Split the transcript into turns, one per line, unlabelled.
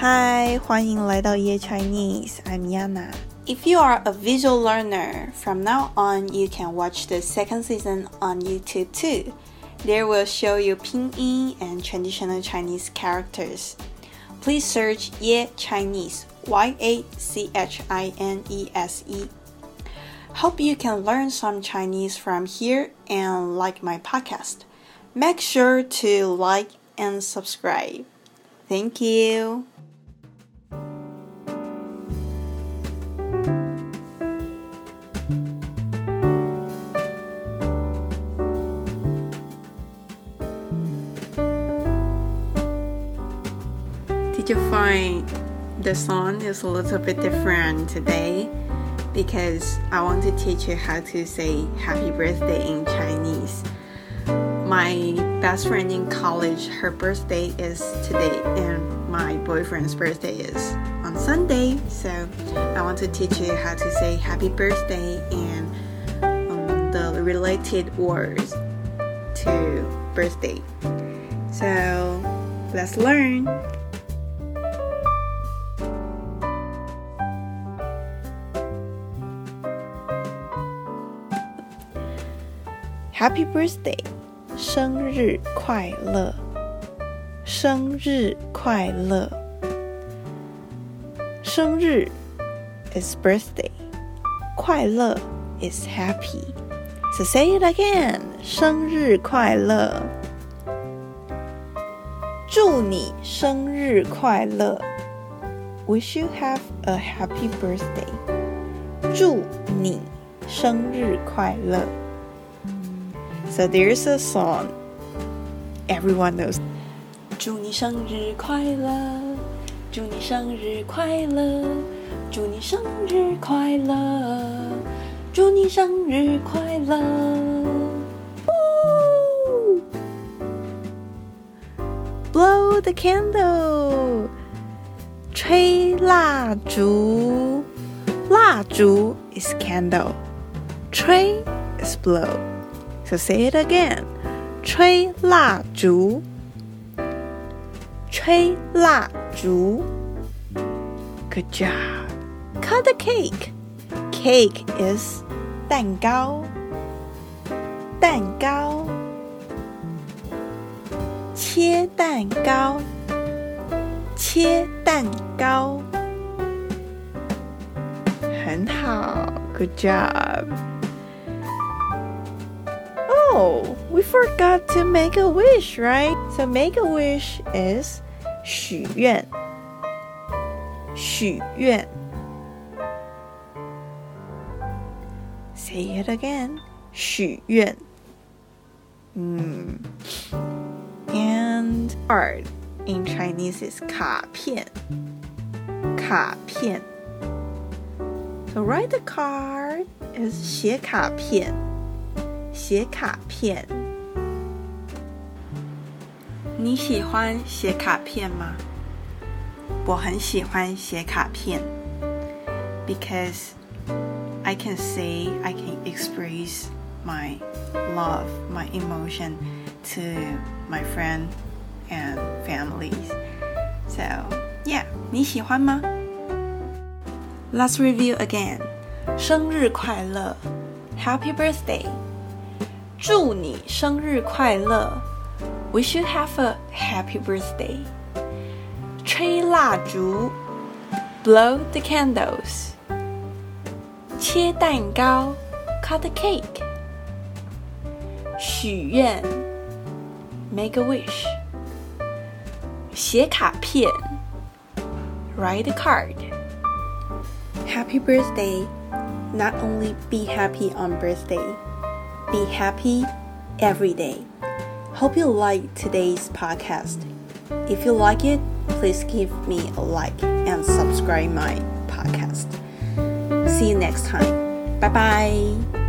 Hi, Hi，欢迎来到 Ya Chinese. I'm Yana. If you are a visual learner, from now on you can watch the second season on YouTube too. There will show you pinyin and traditional Chinese characters. Please search Ya Chinese, Y A C H I N E S E. Hope you can learn some Chinese from here and like my podcast. Make sure to like and subscribe. Thank you. You find the song is a little bit different today? Because I want to teach you how to say happy birthday in Chinese. My best friend in college, her birthday is today, and my boyfriend's birthday is on Sunday. So I want to teach you how to say happy birthday and um, the related words to birthday. So let's learn. Happy birthday! 生日快乐！生日快乐！生日 is birthday，快乐 is happy. So say it again. 生日快乐！祝你生日快乐！Wish you have a happy birthday. 祝你生日快乐 ！so there's a song everyone knows. 祝你生日快乐，祝你生日快乐，祝你生日快乐，祝你生日快乐。Blow the candle，吹蜡烛，蜡烛 is candle，吹 is blow。 so say it again. 吹蜡烛，吹蜡烛。Good job. Cut the cake. Cake is 蛋糕，蛋糕。切蛋糕，切蛋糕。很好，Good job. Oh, we forgot to make a wish, right? So make a wish is 许愿，许愿。Say it again，许愿。嗯，and card in Chinese is 卡片，卡片。So write the card is 写卡片。 写卡片，你喜欢写卡片吗？我很喜欢写卡片，because I can say I can express my love, my emotion to my friend and families. So yeah，你喜欢吗？Let's review again. 生日快乐，Happy birthday. 祝你生日快乐！Wish you have a happy birthday。吹蜡烛，blow the candles。切蛋糕，cut the cake。许愿，make a wish。写卡片，write a card。Happy birthday! Not only be happy on birthday. Be happy every day. Hope you like today's podcast. If you like it, please give me a like and subscribe my podcast. See you next time. Bye bye.